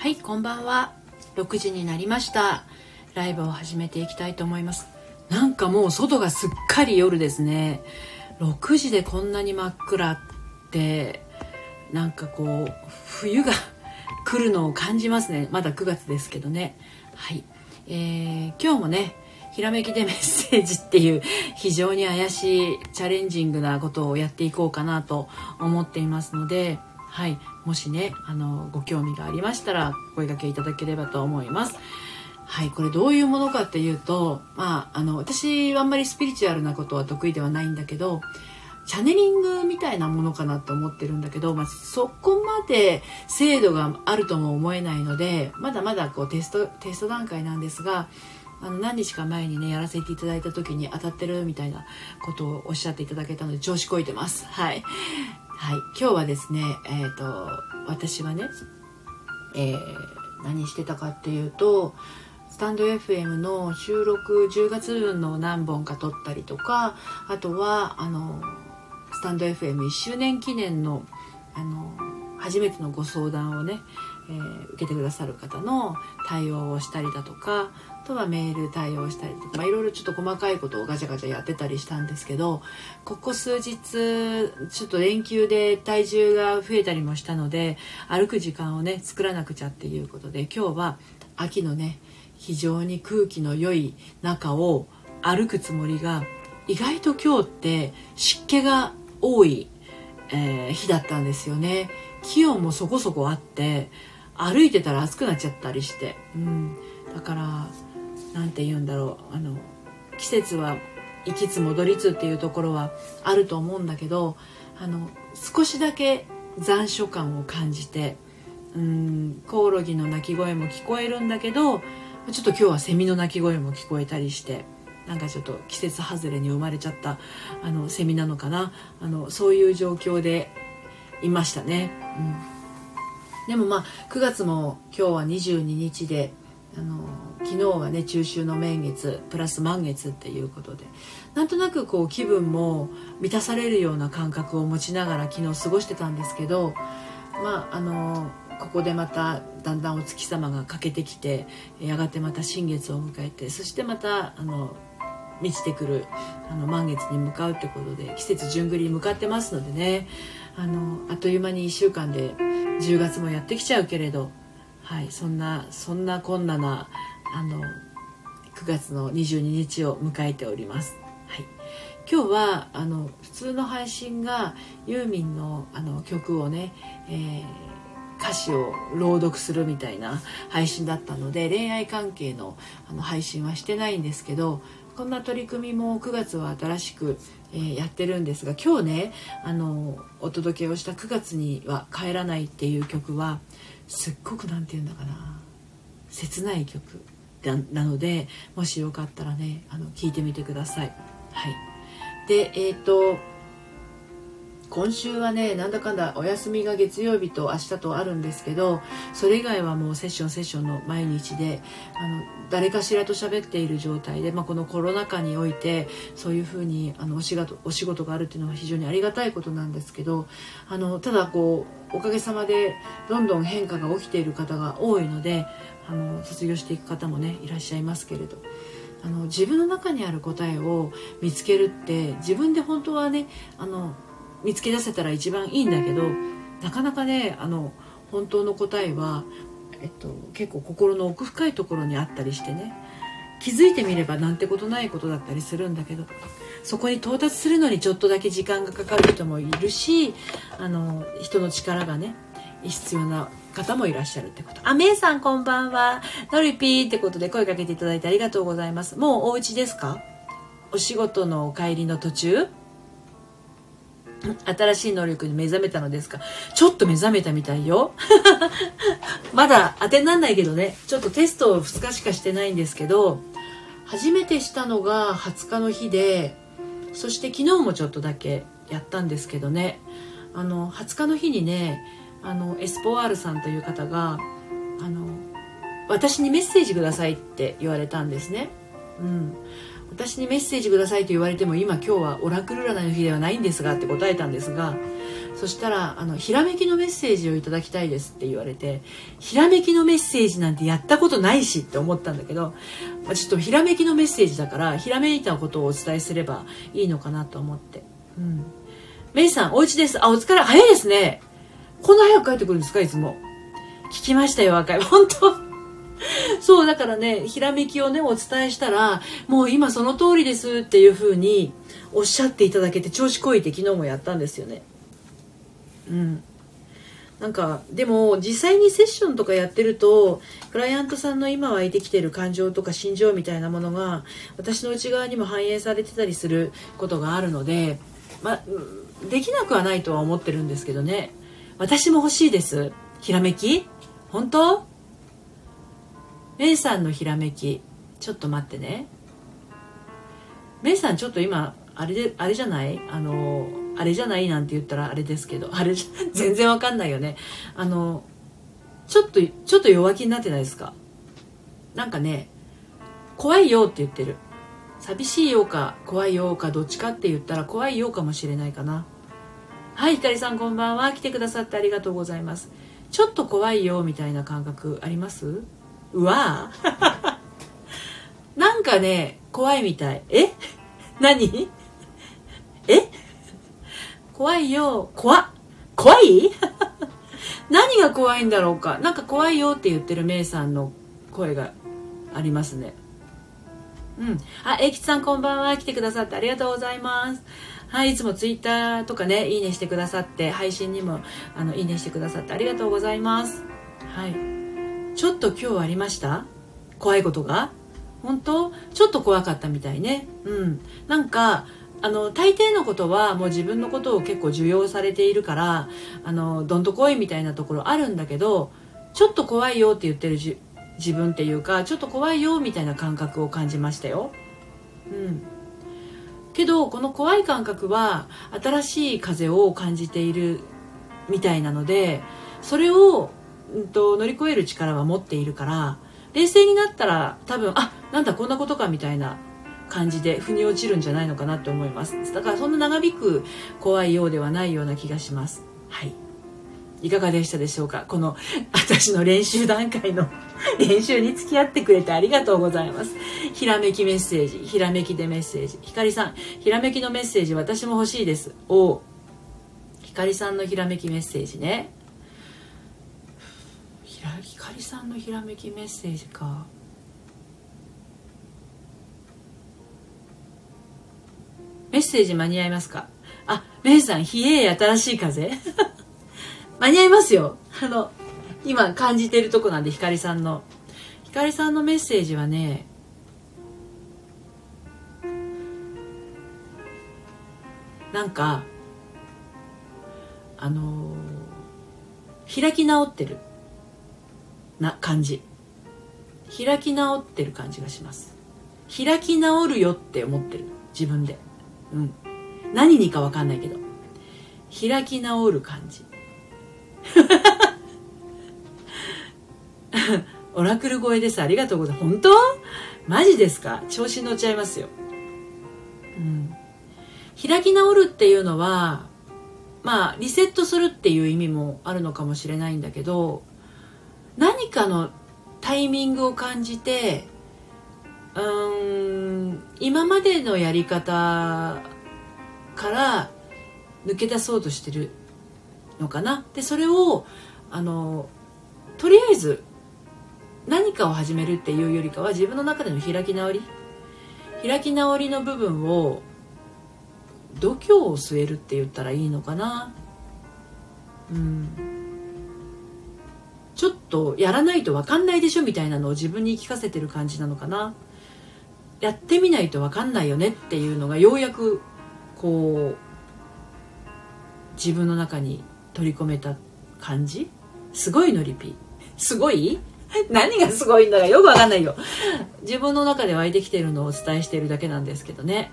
はいこんばんは。6時になりました。ライブを始めていきたいと思います。なんかもう外がすっかり夜ですね。6時でこんなに真っ暗ってなんかこう冬が 来るのを感じますね。まだ9月ですけどね。はい、えー、今日もねひらめきでメッセージっていう非常に怪しいチャレンジングなことをやっていこうかなと思っていますのではい、もしねあのご興味がありましたら声掛けいただければと思います。はい、これどういうものかっていうと、まあ、あの私はあんまりスピリチュアルなことは得意ではないんだけどチャネリングみたいなものかなと思ってるんだけど、まあ、そこまで精度があるとも思えないのでまだまだこうテストテスト段階なんですがあの何日か前にねやらせていただいた時に当たってるみたいなことをおっしゃっていただけたので調子こいてますはいはい、今日はですね、えーと、私はね、えー、何してたかっていうとスタンド FM の収録10月分の何本か撮ったりとかあとはあのスタンド FM1 周年記念のあの初めてのご相談をね、えー、受けてくださる方の対応をしたりだとかあとはメール対応したりとか、まあ、いろいろちょっと細かいことをガチャガチャやってたりしたんですけどここ数日ちょっと連休で体重が増えたりもしたので歩く時間をね作らなくちゃっていうことで今日は秋のね非常に空気の良い中を歩くつもりが意外と今日って湿気が多い、えー、日だったんですよね。気温もそこそこあって歩いてたら暑くなっちゃったりして、うん、だから何て言うんだろう。あの季節は行きつ戻りつっていうところはあると思うんだけどあの少しだけ残暑感を感じてうんコオロギの鳴き声も聞こえるんだけどちょっと今日はセミの鳴き声も聞こえたりしてなんかちょっと季節外れに生まれちゃったあのセミなのかな。あのそういう状況でいましたね。うん、でもまあ9月も今日は22日であの昨日はね中秋の名月プラス満月っていうことでなんとなくこう気分も満たされるような感覚を持ちながら昨日過ごしてたんですけどまああのここでまただんだんお月様が欠けてきてやがてまた新月を迎えてそしてまたあの満ちてくるあの満月に向かうってことで季節順繰りに向かってますのでねあのあっという間に1週間で10月もやってきちゃうけれどはい、そんなそんなこんななあの9月の22日を迎えております。はい、今日はあの普通の配信がユーミンのあの曲をね、えー、歌詞を朗読するみたいな配信だったので恋愛関係のあの配信はしてないんですけどこんな取り組みも9月は新しく、えー、やってるんですが今日ねあのお届けをした9月には帰らないっていう曲はすっごく何て言うんだかな切ない曲なのでもしよかったらねあの聞いてみてください。はい、でえっ、ー、と今週はねなんだかんだお休みが月曜日と明日とあるんですけどそれ以外はもうセッションセッションの毎日であの誰かしらと喋っている状態で、まあ、このコロナ禍においてそういうふうにあのお仕事お仕事があるっていうのは非常にありがたいことなんですけどあのただこうおかげさまでどんどん変化が起きている方が多いのであの卒業していく方もねいらっしゃいますけれど。あの自分の中にある答えを見つけるって自分で本当はねあの見つけ出せたら一番いいんだけどなかなかねあの本当の答えは、えっと、結構心の奥深いところにあったりしてね気づいてみればなんてことないことだったりするんだけどそこに到達するのにちょっとだけ時間がかかる人もいるしあの人の力がね必要な方もいらっしゃるってこと。あ、めいさんこんばんは。のりぴーってことで声かけていただいてありがとうございます。もうお家ですか？お仕事のお帰りの途中？新しい能力に目覚めたのですか？ちょっと目覚めたみたいよ。まだ当てになんないけどね、ちょっとテストを2日しかしてないんですけど、初めてしたのが20日の日で、そして昨日もちょっとだけやったんですけどね、あの、20日の日にね、あの、エスポワールさんという方が、あの、私にメッセージくださいって言われたんですね。うん。私にメッセージくださいと言われても今今日はオラクル占いの日ではないんですがって答えたんですがそしたらあの「ひらめきのメッセージをいただきたいです」って言われてひらめきのメッセージなんてやったことないしって思ったんだけど、まあ、ちょっとひらめきのメッセージだからひらめいたことをお伝えすればいいのかなと思って。うん。メイさんお家です。あお疲れ。早いですね。こんな早く帰ってくるんですかいつも。聞きましたよ若い。本当。そうだからねひらめきをねお伝えしたらもう今その通りですっていう風におっしゃっていただけて調子こいて昨日もやったんですよね。うん。なんかでも実際にセッションとかやってるとクライアントさんの今湧いてきてる感情とか心情みたいなものが私の内側にも反映されてたりすることがあるので、まできなくはないとは思ってるんですけどね。私も欲しいです。ひらめき？本当？メイさんのひらめき。ちょっと待ってね。メイさんちょっと今あれであれじゃない？あのあれじゃないなんて言ったらあれですけど。あれ 全然わかんないよね。あのちょっとちょっと弱気になってないですか？なんかね怖いよって言ってる。寂しいようか怖いようかどっちかって言ったら怖いようかもしれないかな。はいひかりさんこんばんは。来てくださってありがとうございます。ちょっと怖いよみたいな感覚あります？うわなんかね怖いみたい。え？何？え？怖いよ。怖怖い？何が怖いんだろうか。なんか怖いよって言ってるメイさんの声がありますね。うん。あえきさんこんばんは。来てくださってありがとうございます。はいいつもツイッターとかねいいねしてくださって配信にもあのいいねしてくださってありがとうございます。はい。ちょっと今日ありました？怖いことが？本当？ちょっと怖かったみたいね。うん。なんかあの大抵のことはもう自分のことを結構受容されているからあのどんとこいみたいなところあるんだけどちょっと怖いよって言ってるじ自分っていうかちょっと怖いよみたいな感覚を感じましたよ。うん。けどこの怖い感覚は新しい風を感じているみたいなのでそれを、うんと、乗り越える力は持っているから冷静になったら多分あなんだこんなことかみたいな感じで腑に落ちるんじゃないのかなと思います。だからそんな長引く怖いようではないような気がします。はい。いかがでしたでしょうか？この私の練習段階の 練習に付き合ってくれてありがとうございます。ひらめきメッセージひらめきでメッセージ。ひかりさんひらめきのメッセージ私も欲しいです。おひかりさんのひらめきメッセージね。ひかりさんのひらめきメッセージかメッセージ間に合いますか？あ、メイさん、冷え新しい風？間に合いますよ。あの、今感じてるとこなんで、ひかりさんの。ひかりさんのメッセージはね、なんか、あの、開き直ってるな感じ。開き直ってる感じがします。開き直るよって思ってる。自分で。うん、何にか分かんないけど。開き直る感じ。オラクル声です。ありがとうございます。本当？マジですか？調子乗っちゃいますよ、うん、開き直るっていうのはまあリセットするっていう意味もあるのかもしれないんだけど何かのタイミングを感じてうーん今までのやり方から抜け出そうとしてるのかな。でそれをあのとりあえず何かを始めるっていうよりかは自分の中での開き直り開き直りの部分を度胸を据えるって言ったらいいのかな。うん。ちょっとやらないと分かんないでしょみたいなのを自分に聞かせてる感じなのかな。やってみないと分かんないよねっていうのがようやくこう自分の中に取り込めた感じ。すごいのリピすごい？何がすごいんだかよくわかんないよ。自分の中で湧いてきてるのをお伝えしてるだけなんですけどね。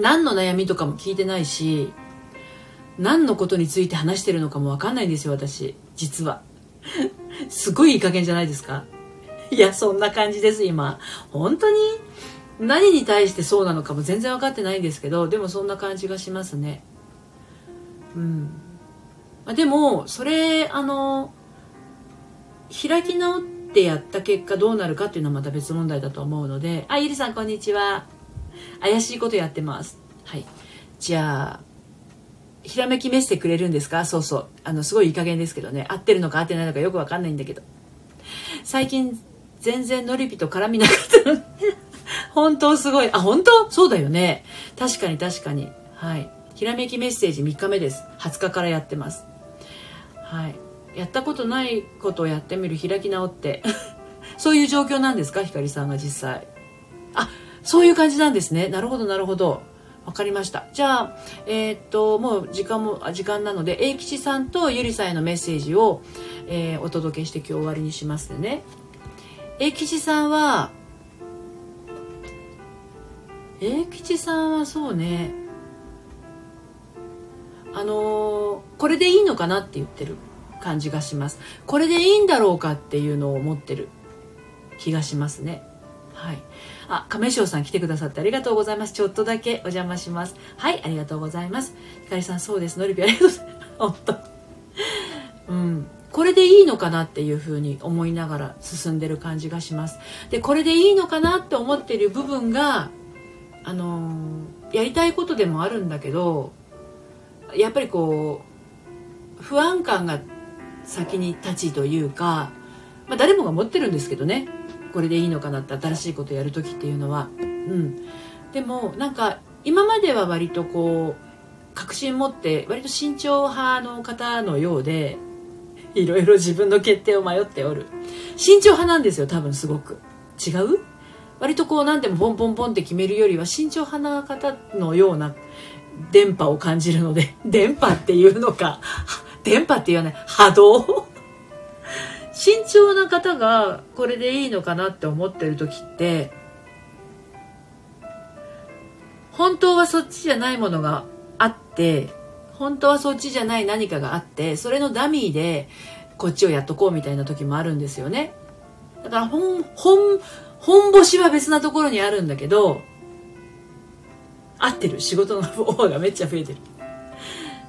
何の悩みとかも聞いてないし何のことについて話してるのかもわかんないんですよ私。実はすごいいい加減じゃないですか。いや、そんな感じです、今。本当に？何に対してそうなのかも全然分かってないんですけど、でもそんな感じがしますね。うん。まあ、でもそれあの開き直ってやった結果どうなるかっていうのはまた別問題だと思うので。あゆりさんこんにちは。怪しいことやってます。はい。じゃあひらめきメッセくれるんですか？そうそう。あのすごいいい加減ですけどね。合ってるのか合ってないのかよくわかんないんだけど。最近全然ノリピと絡みなかった。本当すごい。あ本当？そうだよね。確かに確かに。はい。ひらめきメッセージ3日目です。20日からやってます。はい。やったことないことをやってみる。開き直って。そういう状況なんですか？ひかりさんが実際。あそういう感じなんですね。なるほどなるほど。わかりました。じゃあえー、っともう時間も時間なので英吉さんとゆりさんへのメッセージを、えー、お届けして今日終わりにしますね。英吉さんは英吉さんはそうね。あのー、これでいいのかなって言ってる感じがします。これでいいんだろうかっていうのを思ってる気がしますね。はい。あ亀翔さん来てくださってありがとうございます。ちょっとだけお邪魔します。はいありがとうございます。ひかりさんそうです。のりぴありがとうございます。本当。うん。これでいいのかなっていうふうに思いながら進んでる感じがします。でこれでいいのかなって思ってる部分があのー、やりたいことでもあるんだけどやっぱりこう不安感が先に立ちというか、まあ、誰もが持ってるんですけどね。これでいいのかなって新しいことやる時っていうのは。うん、でもなんか今までは割とこう確信持って割と慎重派の方のようでいろいろ自分の決定を迷っておる。慎重派なんですよ多分すごく。違う？割とこう何でもポンポンポンって決めるよりは慎重派な方のような電波を感じるので。電波っていうのか。電波って言わない。波動？慎重な方がこれでいいのかなって思ってる時って本当はそっちじゃないものがあって本当はそっちじゃない何かがあってそれのダミーでこっちをやっとこうみたいな時もあるんですよね。だから本本本星は別なところにあるんだけど合ってる。仕事のオーがめっちゃ増えてる。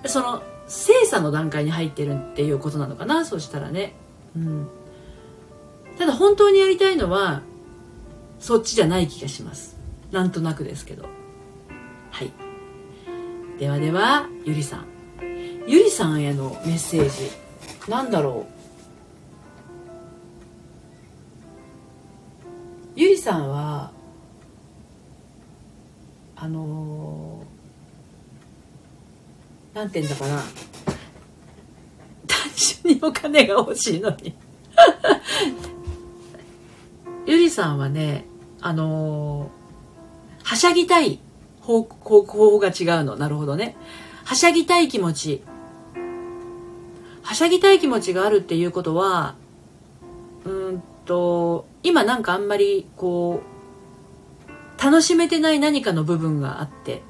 その精査の段階に入ってるっていうことなのかなそしたらね。うん。ただ本当にやりたいのはそっちじゃない気がします。なんとなくですけど。はい。ではではゆりさん。ゆりさんへのメッセージなんだろう。ゆりさんはあのー、なんて言うんだかな。単純にお金が欲しいのに。ゆりさんはねあのー、はしゃぎたい方法が違うの。なるほどね。はしゃぎたい気持ち。はしゃぎたい気持ちがあるっていうことはうんと今なんかあんまりこう楽しめてない何かの部分があって。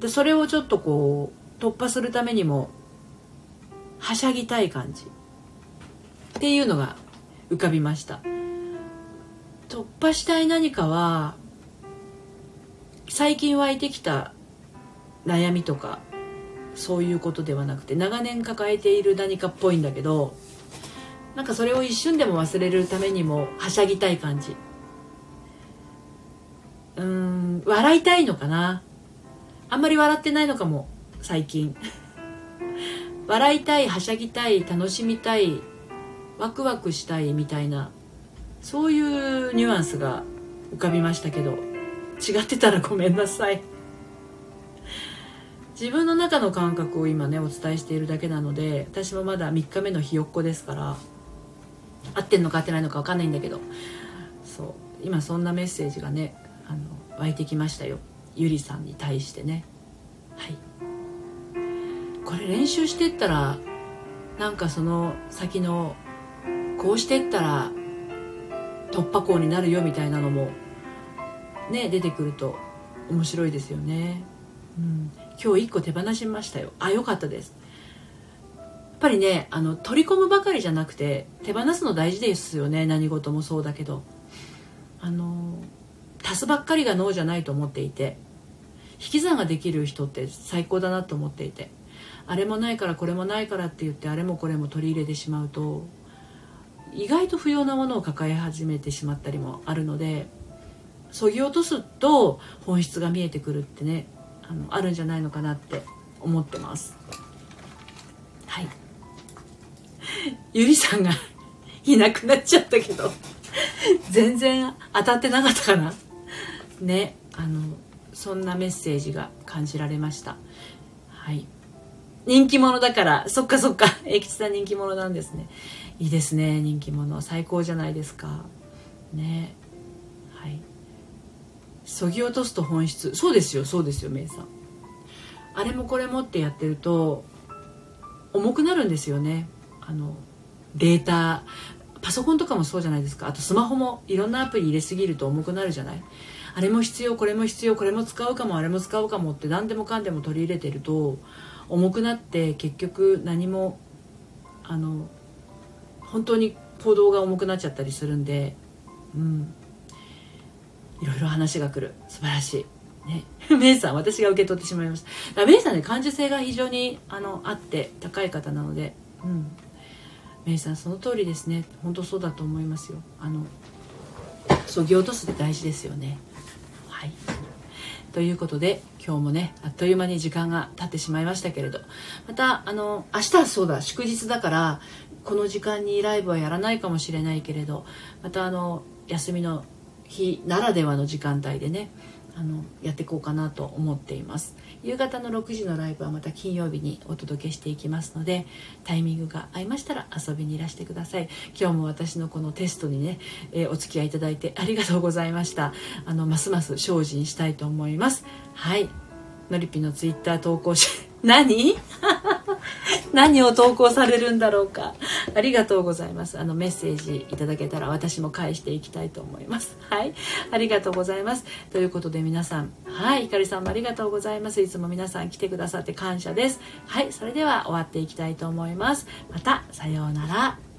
でそれをちょっとこう突破するためにもはしゃぎたい感じ。っていうのが浮かびました。突破したい何かは最近湧いてきた悩みとかそういうことではなくて長年抱えている何かっぽいんだけどなんかそれを一瞬でも忘れるためにもはしゃぎたい感じ。うん笑いたいのかな。あんまり笑ってないのかも最近。笑いたいはしゃぎたい楽しみたいワクワクしたいみたいなそういうニュアンスが浮かびましたけど違ってたらごめんなさい。自分の中の感覚を今ねお伝えしているだけなので私もまだ3日目のひよっこですから合ってんのか合ってないのか分かんないんだけどそう今そんなメッセージがねあの湧いてきましたよ。ゆりさんに対してね。はい。これ練習してったらなんかその先のこうしてったら突破口になるよみたいなのもね出てくると面白いですよね、うん、今日1個手放しましたよ。あよかったです。やっぱりねあの取り込むばかりじゃなくて手放すの大事ですよね。何事もそうだけど。あの足すばっかりが脳じゃないと思っていて引き算ができる人って最高だなと思っていて。あれもないからこれもないからって言ってあれもこれも取り入れてしまうと意外と不要なものを抱え始めてしまったりもあるのでそぎ落とすと本質が見えてくるってねあのあるんじゃないのかなって思ってます。はい。ゆりさんが いなくなっちゃったけど 全然当たってなかったかな。ねあのそんなメッセージが感じられました。はい。人気者だからそっかそっか。永吉さん人気者なんですね。いいですね人気者。最高じゃないですか。ね。はい。そぎ落とすと本質。そうですよそうですよメイさん。あれもこれもってやってると重くなるんですよね。あのデータ。パソコンとかもそうじゃないですか。あとスマホもいろんなアプリ入れすぎると重くなるじゃない。あれも必要これも必要これも使うかもあれも使うかもって何でもかんでも取り入れてると重くなって結局何もあの本当に行動が重くなっちゃったりするんでうん。いろいろ話が来る。素晴らしい。ね。メイさん私が受け取ってしまいました。メイさんね感受性が非常にあのあって高い方なのでうん。メイさんその通りですね。本当そうだと思いますよ。あのそぎ落とすって大事ですよね。はい。ということで今日もねあっという間に時間が経ってしまいましたけれど。またあの明日はそうだ祝日だからこの時間にライブはやらないかもしれないけれど。またあの休みの日ならではの時間帯でねあのやっていこうかなと思っています。夕方の6時のライブはまた金曜日にお届けしていきますのでタイミングが合いましたら遊びにいらしてください。今日も私のこのテストにね、えー、お付き合いいただいてありがとうございました。あのますます精進したいと思います。はい。のりぴのツイッター投稿し何？何を投稿されるんだろうか。ありがとうございます。あのメッセージいただけたら私も返していきたいと思います。はい。ありがとうございます。ということで皆さんはい。ひかりさんもありがとうございます。いつも皆さん来てくださって感謝です。はい。それでは終わっていきたいと思います。またさようなら。